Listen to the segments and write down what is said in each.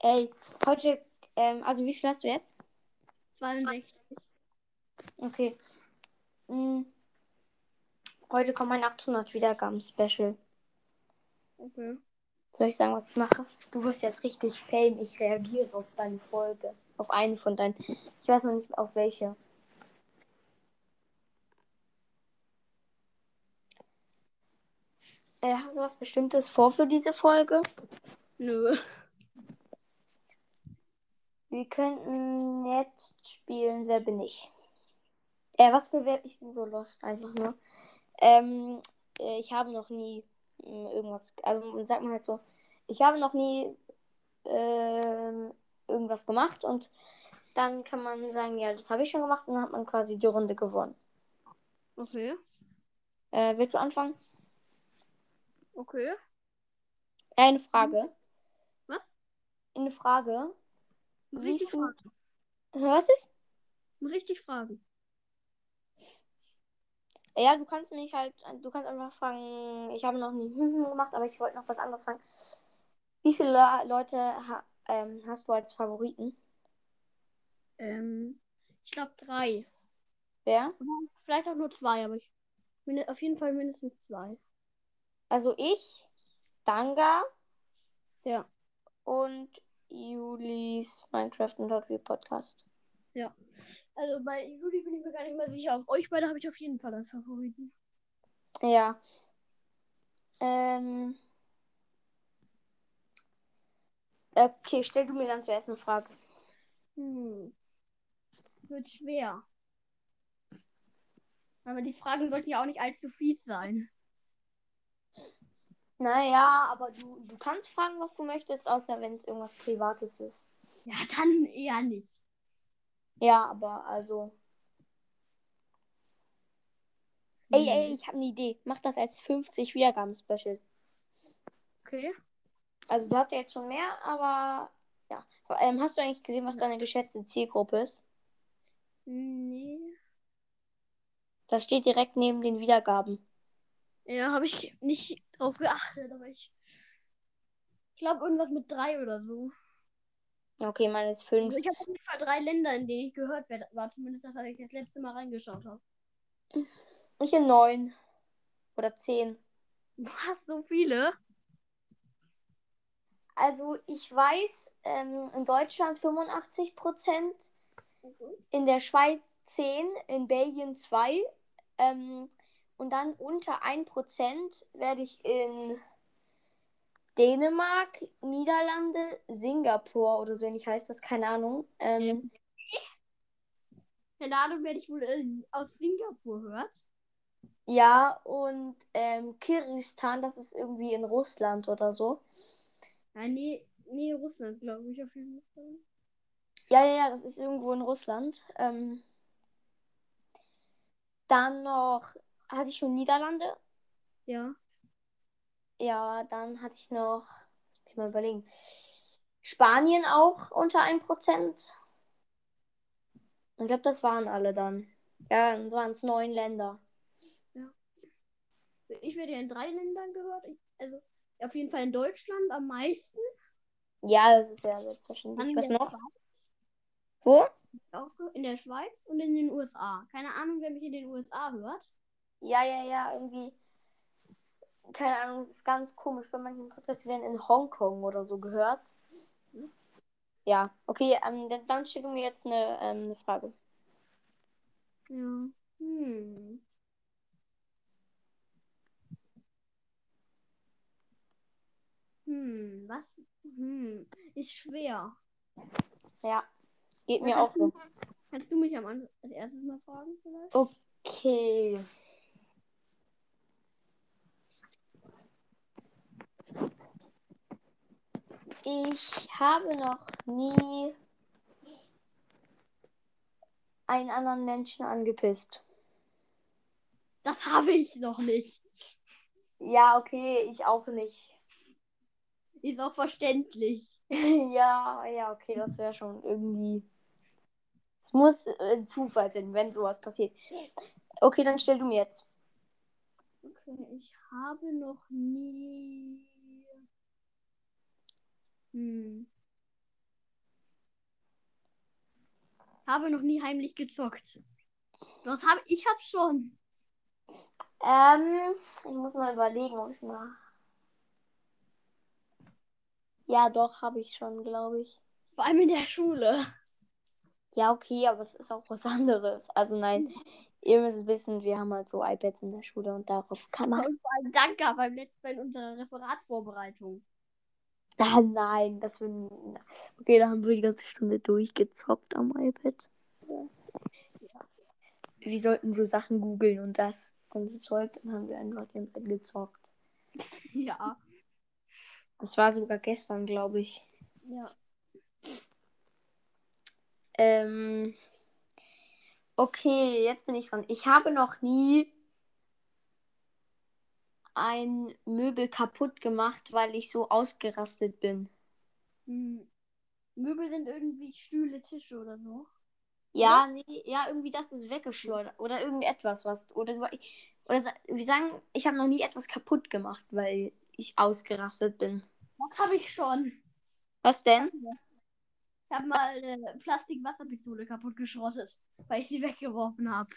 Ey, heute, ähm, also wie viel hast du jetzt? 62. Okay. Hm. Heute kommt mein 800 Wiedergaben-Special. Okay. Soll ich sagen, was ich mache? Du wirst jetzt richtig fame. Ich reagiere auf deine Folge. Auf eine von deinen. Ich weiß noch nicht auf welche. Äh, hast du was Bestimmtes vor für diese Folge? Nö. Wir könnten jetzt spielen, wer bin ich? Äh, was für wer? Ich bin so lost, einfach nur. Ähm, äh, ich habe noch nie äh, irgendwas, also sagt man halt so, ich habe noch nie äh, irgendwas gemacht und dann kann man sagen, ja, das habe ich schon gemacht und dann hat man quasi die Runde gewonnen. Okay. Äh, willst du anfangen? Okay. Eine Frage. Was? Eine Frage. Richtig fragen. Was ist? Richtig fragen. Ja, du kannst mich halt, du kannst einfach fragen, ich habe noch nie gemacht, aber ich wollte noch was anderes fragen. Wie viele Le- Leute ha ähm, hast du als Favoriten? Ähm, ich glaube drei. Wer? Vielleicht auch nur zwei, aber ich. Auf jeden Fall mindestens zwei. Also ich, Danga Ja. und Julis Minecraft und Wheel Podcast. Also bei Juli bin ich mir gar nicht mehr sicher. Auf euch beide habe ich auf jeden Fall als Favoriten. Ja. Ähm. Okay, stell du mir dann zuerst eine Frage. Hm. Wird schwer. Aber die Fragen sollten ja auch nicht allzu fies sein. Naja, aber du, du kannst fragen, was du möchtest, außer wenn es irgendwas Privates ist. Ja, dann eher nicht. Ja, aber also. Ey, Hm. ey, ich habe eine Idee. Mach das als 50 Wiedergaben-Special. Okay. Also, du hast ja jetzt schon mehr, aber ja. Ähm, hast du eigentlich gesehen, was deine geschätzte Zielgruppe ist? Nee. Das steht direkt neben den Wiedergaben. Ja, habe ich nicht drauf geachtet, aber ich. Ich glaube irgendwas mit drei oder so. Okay, meine ist Also 5. ich habe auf jeden Fall drei Länder, in denen ich gehört werde. War zumindest das, als ich das letzte Mal reingeschaut habe. Ich in 9. Oder 10. Was? So viele? Also, ich weiß, ähm, in Deutschland 85 Prozent, in der Schweiz 10, in Belgien 2. Ähm, und dann unter 1% werde ich in Dänemark, Niederlande, Singapur oder so ähnlich heißt das, keine Ahnung. Ähm, Keine Ahnung, wer dich wohl äh, aus Singapur hört. ja, und ähm, Kirgisistan, das ist irgendwie in Russland oder so. Ja, nee, nee, Russland, glaube ich, auf jeden Fall. Ja, ja, ja, das ist irgendwo in Russland. Ähm, dann noch, hatte ich schon Niederlande. Ja. Ja, dann hatte ich noch, lass mich mal überlegen, Spanien auch unter 1%. Ich glaube, das waren alle dann. Ja, dann waren es neun Länder. Ich werde ja in drei Ländern gehört. Ich, also auf jeden Fall in Deutschland am meisten. Ja, das ist ja selbstverständlich. Was noch? Schweiz, Wo? auch in der Schweiz und in den USA. Keine Ahnung, wer mich in den USA hört. Ja, ja, ja, irgendwie. Keine Ahnung, es ist ganz komisch. Bei manchen Podcasts werden in Hongkong oder so gehört. Ja, okay, ähm, dann- schicken wir jetzt eine, ähm, eine Frage. Ja. Hm. Hm, was? Hm, ist schwer. Ja, geht mir auch so. Kannst du mich am Anfang als erstes mal fragen, vielleicht? Okay. Ich habe noch nie einen anderen Menschen angepisst. Das habe ich noch nicht. Ja, okay, ich auch nicht. Ist auch verständlich. ja, ja, okay, das wäre schon irgendwie. Es muss äh, Zufall sein, wenn sowas passiert. Okay, dann stell du mir jetzt. Okay, ich habe noch nie. Hm. Habe noch nie heimlich gezockt. Was habe ich hab schon. Ähm, ich muss mal überlegen, ob ich mal. Ja, doch, habe ich schon, glaube ich. Vor allem in der Schule. Ja, okay, aber es ist auch was anderes. Also nein, ihr müsst wissen, wir haben halt so iPads in der Schule und darauf kann man. Und vor allem danke beim letzten, Mal in unserer Referatvorbereitung. Ah, nein, das würden. Okay, da haben wir die ganze Stunde durchgezockt am iPad. Wir sollten so Sachen googeln und das. Das Zeug, dann haben wir einfach die ganze Zeit gezockt. Ja. Das war sogar gestern, glaube ich. Ja. Ähm. Okay, jetzt bin ich dran. Ich habe noch nie ein Möbel kaputt gemacht, weil ich so ausgerastet bin. Hm. Möbel sind irgendwie Stühle, Tische oder so. Ja, nee, ja, irgendwie das ist weggeschleudert. Oder irgendetwas, was. Oder, du- oder wir sagen, ich habe noch nie etwas kaputt gemacht, weil ich ausgerastet bin. Das habe ich schon. Was denn? Ich habe mal eine Plastik-Wasserpistole kaputt geschrottet, weil ich sie weggeworfen habe.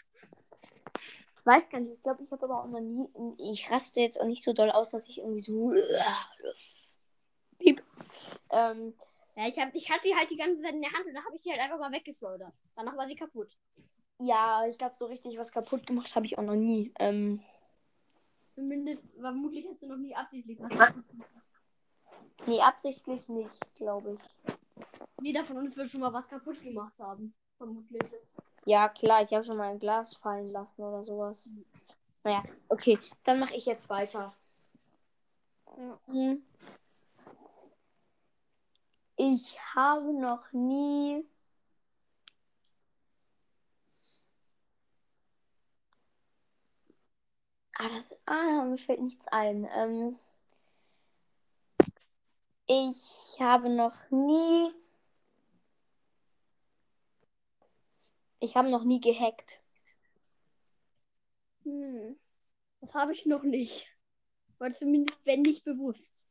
Ich weiß gar nicht. Ich glaube, ich habe aber auch noch nie. Ich raste jetzt auch nicht so doll aus, dass ich irgendwie so. Piep. Ähm, Ja, ich, hab, ich hatte die halt die ganze Zeit in der Hand und dann habe ich sie halt einfach mal weggeschleudert. Danach war sie kaputt. ja, ich glaube, so richtig was kaputt gemacht habe ich auch noch nie. Ähm, Zumindest, vermutlich hast du noch nie absichtlich was. nee, absichtlich nicht, glaube ich. Jeder von uns wird schon mal was kaputt gemacht haben. Vermutlich. Ja, klar, ich habe schon mal ein Glas fallen lassen oder sowas. Naja, okay, dann mache ich jetzt weiter. Ja. Hm. Ich habe noch nie. Ah, das, ah, mir fällt nichts ein. Ähm, ich habe noch nie. Ich habe noch nie gehackt. Hm. Das habe ich noch nicht. Weil zumindest, wenn nicht bewusst.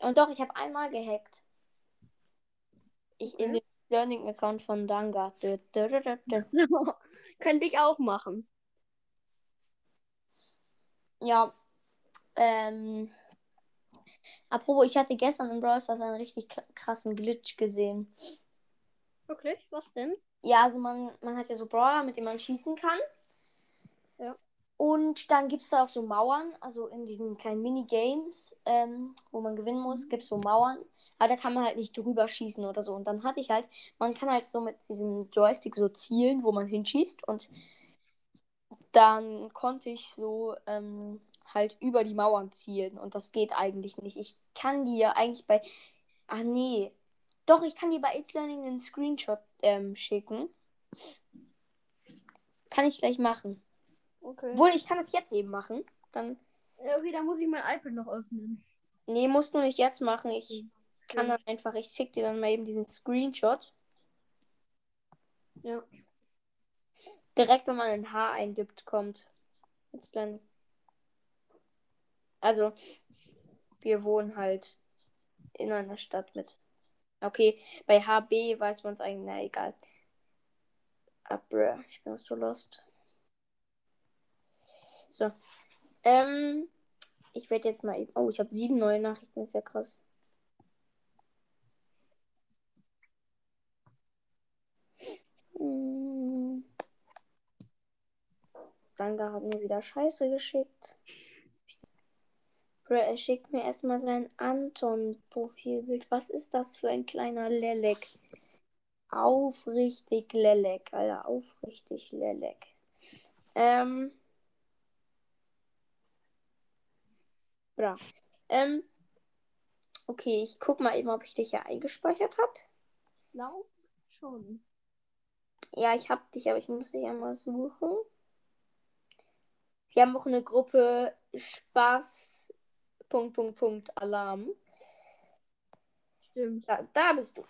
Und doch, ich habe einmal gehackt. Ich in Okay. den Learning-Account von Danga. Dö, dö, dö, dö, dö. Könnte ich auch machen. Ja. Ähm. Apropos, ich hatte gestern im Brawl Stars einen richtig kr- krassen Glitch gesehen. Wirklich? Was denn? Ja, also man, man hat ja so Brawler, mit denen man schießen kann. Ja. Und dann gibt es da auch so Mauern, also in diesen kleinen Minigames, ähm, wo man gewinnen muss, gibt es so Mauern. Aber da kann man halt nicht drüber schießen oder so. Und dann hatte ich halt, man kann halt so mit diesem Joystick so zielen, wo man hinschießt. Und dann konnte ich so ähm, halt über die Mauern zielen. Und das geht eigentlich nicht. Ich kann die ja eigentlich bei. Ah, nee. Doch, ich kann dir bei It's Learning einen Screenshot ähm, schicken. Kann ich gleich machen. Okay. Obwohl, ich kann es jetzt eben machen. Dann. Okay, dann muss ich mein iPad noch öffnen. Nee, musst du nicht jetzt machen. Ich kann Okay. dann einfach, ich schicke dir dann mal eben diesen Screenshot. Ja. Direkt, wenn man ein H eingibt, kommt. Jetzt dann. Also, wir wohnen halt in einer Stadt mit. Okay, bei HB weiß man es eigentlich, na egal. Ah, bruh, ich bin so lost. So. Ähm, ich werde jetzt mal eben. Oh, ich habe sieben neue Nachrichten, ist ja krass. Hm. Danke hat mir wieder Scheiße geschickt. Er schickt mir erstmal sein Anton-Profilbild. Was ist das für ein kleiner Lelek? Aufrichtig Lelek, Alter. Aufrichtig Lelek. Ähm. Bra. Ähm. Okay, ich guck mal eben, ob ich dich hier eingespeichert habe. Glaub schon. Ja, ich hab dich, aber ich muss dich einmal suchen. Wir haben auch eine Gruppe Spaß. Punkt, Punkt, Punkt, Alarm. Stimmt. Da, da bist du.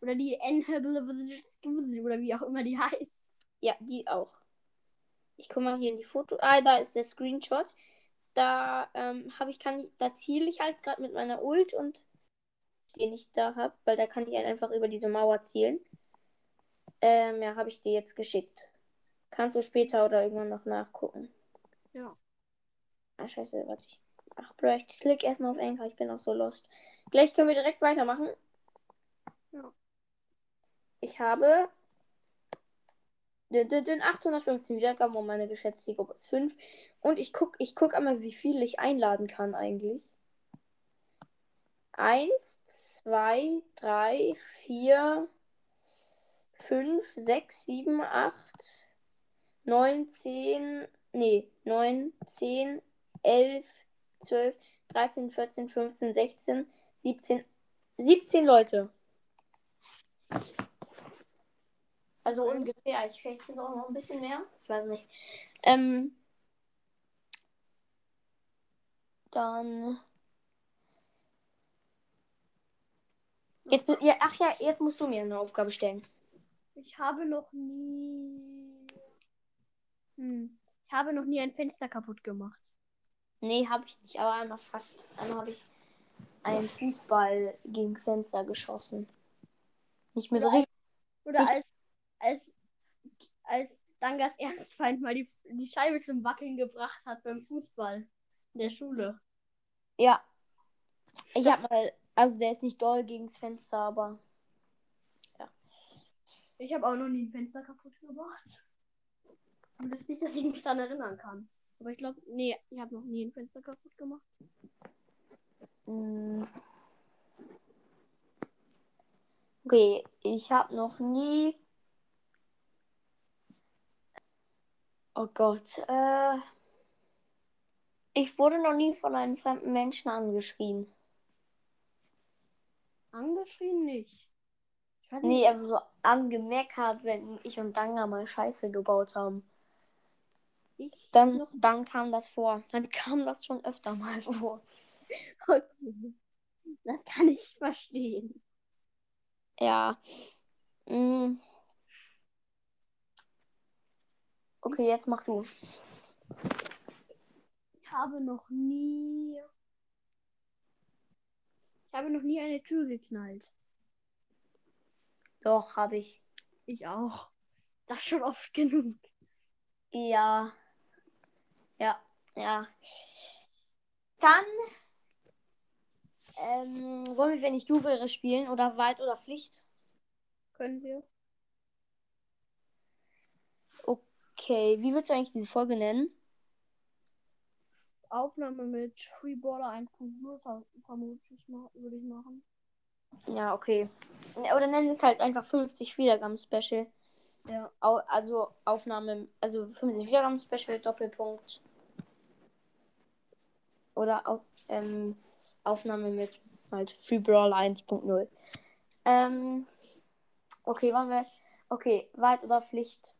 Oder die N oder wie auch immer die heißt. Ja, die auch. Ich guck mal hier in die Foto. Ah, da ist der Screenshot. Da ähm, habe ich, kann, da ziele ich halt gerade mit meiner Ult und den ich da habe, weil da kann ich halt einfach über diese Mauer zielen. Ähm, ja, habe ich dir jetzt geschickt. Kannst du später oder irgendwann noch nachgucken. Ja. Ah, scheiße, warte ich. Ach, Bro, ich klicke erstmal auf Anchor, ich bin auch so lost. Gleich können wir direkt weitermachen. Ja. Ich habe den, den, den 815 Wiedergaben und meine geschätzte Gruppe ist 5. Und ich gucke ich guck einmal, wie viel ich einladen kann eigentlich. 1, 2, 3, 4, 5, 6, 7, 8, 9, 10, nee, 9, 10, 11, 12, 13, 14, 15, 16, 17, 17 Leute. Also Okay. ungefähr. Ich vielleicht sind auch noch ein bisschen mehr. Ich weiß nicht. Ähm, dann. Jetzt, ja, ach ja, jetzt musst du mir eine Aufgabe stellen. Ich habe noch nie. Hm. Ich habe noch nie ein Fenster kaputt gemacht. Nee, habe ich nicht, aber einmal fast. Einmal habe ich einen Fußball gegen Fenster geschossen. Nicht mit Oder. Oder Ich- als, als, als Dangas Ernstfeind mal die, die Scheibe zum Wackeln gebracht hat beim Fußball in der Schule. Ja. Ich habe mal. Also der ist nicht doll gegens Fenster, aber. Ich habe auch noch nie ein Fenster kaputt gemacht. Und das ist nicht, dass ich mich daran erinnern kann. Aber ich glaube, nee, ich habe noch nie ein Fenster kaputt gemacht. Mm. Okay, ich habe noch nie. Oh Gott. Äh, ich wurde noch nie von einem fremden Menschen angeschrien. Angeschrien nicht. Ich weiß Nee, nicht. aber so angemeckert, wenn ich und Danga mal Scheiße gebaut haben. Ich Dann, noch. dann kam das vor. Dann kam das schon öfter mal vor. Okay. Das kann ich verstehen. Ja. Mm. Okay, jetzt mach du. Ich habe noch nie. Ich habe noch nie eine Tür geknallt. Doch, habe ich. Ich auch. Das schon oft genug. Ja. Ja. Dann ähm, wollen wir, wenn ich du wäre, spielen oder Wald oder Pflicht? Können wir? Okay, wie willst du eigentlich diese Folge nennen? Aufnahme mit Freeballer 1.0 ver- vermutlich würde ich machen. Ja, okay. Oder nennen es halt einfach 50 Wiedergaben-Special. Ja. Au also Aufnahme, also 50 Wiedergaben-Special, Doppelpunkt. Oder au ähm, Aufnahme mit halt Free Brawl 1.0. Ähm, okay, wollen wir. Okay, Wald oder Pflicht?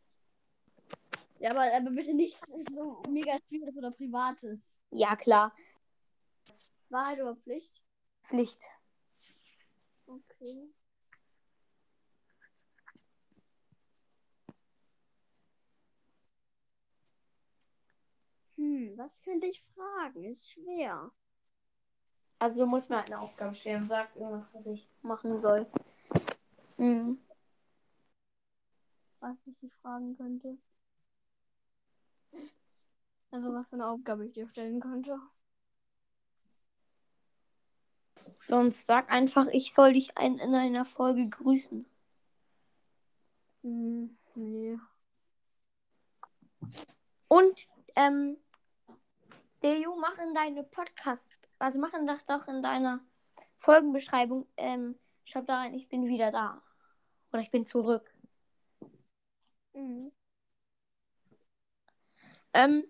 Ja, aber, aber bitte nichts so mega schwieriges oder privates. Ja, klar. Wahrheit oder Pflicht? Pflicht. Okay. Hm, was könnte ich fragen? Ist schwer. Also du musst mir halt eine Aufgabe stellen und sag irgendwas, was ich machen soll. Mhm. Was ich dich fragen könnte. Also was für eine Aufgabe ich dir stellen könnte. Sonst sag einfach, ich soll dich ein, in einer Folge grüßen. Hm, nee. Und, ähm, Deju, mach in deine Podcast, also mach in, doch, doch in deiner Folgenbeschreibung, ähm, schreib da rein, ich bin wieder da. Oder ich bin zurück. Mhm. Ähm,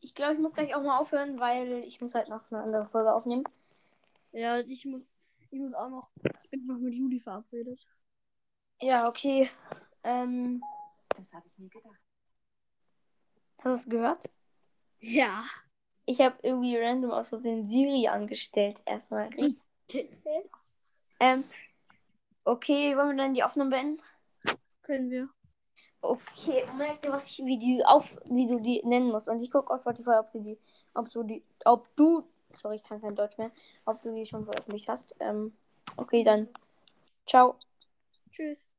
ich glaube, ich muss gleich auch mal aufhören, weil ich muss halt noch eine andere Folge aufnehmen. Ja, ich muss, ich muss auch noch, ich bin noch mit Juli verabredet. Ja, okay. Ähm, Das habe ich mir gedacht. Hast du es gehört? Ja. Ich habe irgendwie random aus Versehen Siri angestellt. Erstmal. ähm, okay, wollen wir dann die Aufnahme beenden? Können wir. Okay, merk dir, was ich, wie die auf, wie du die nennen musst. Und ich gucke auf Spotify, ob sie die, ob du die, ob du, sorry, ich kann kein Deutsch mehr, ob du die schon veröffentlicht hast. Ähm, okay, dann Ciao. Tschüss.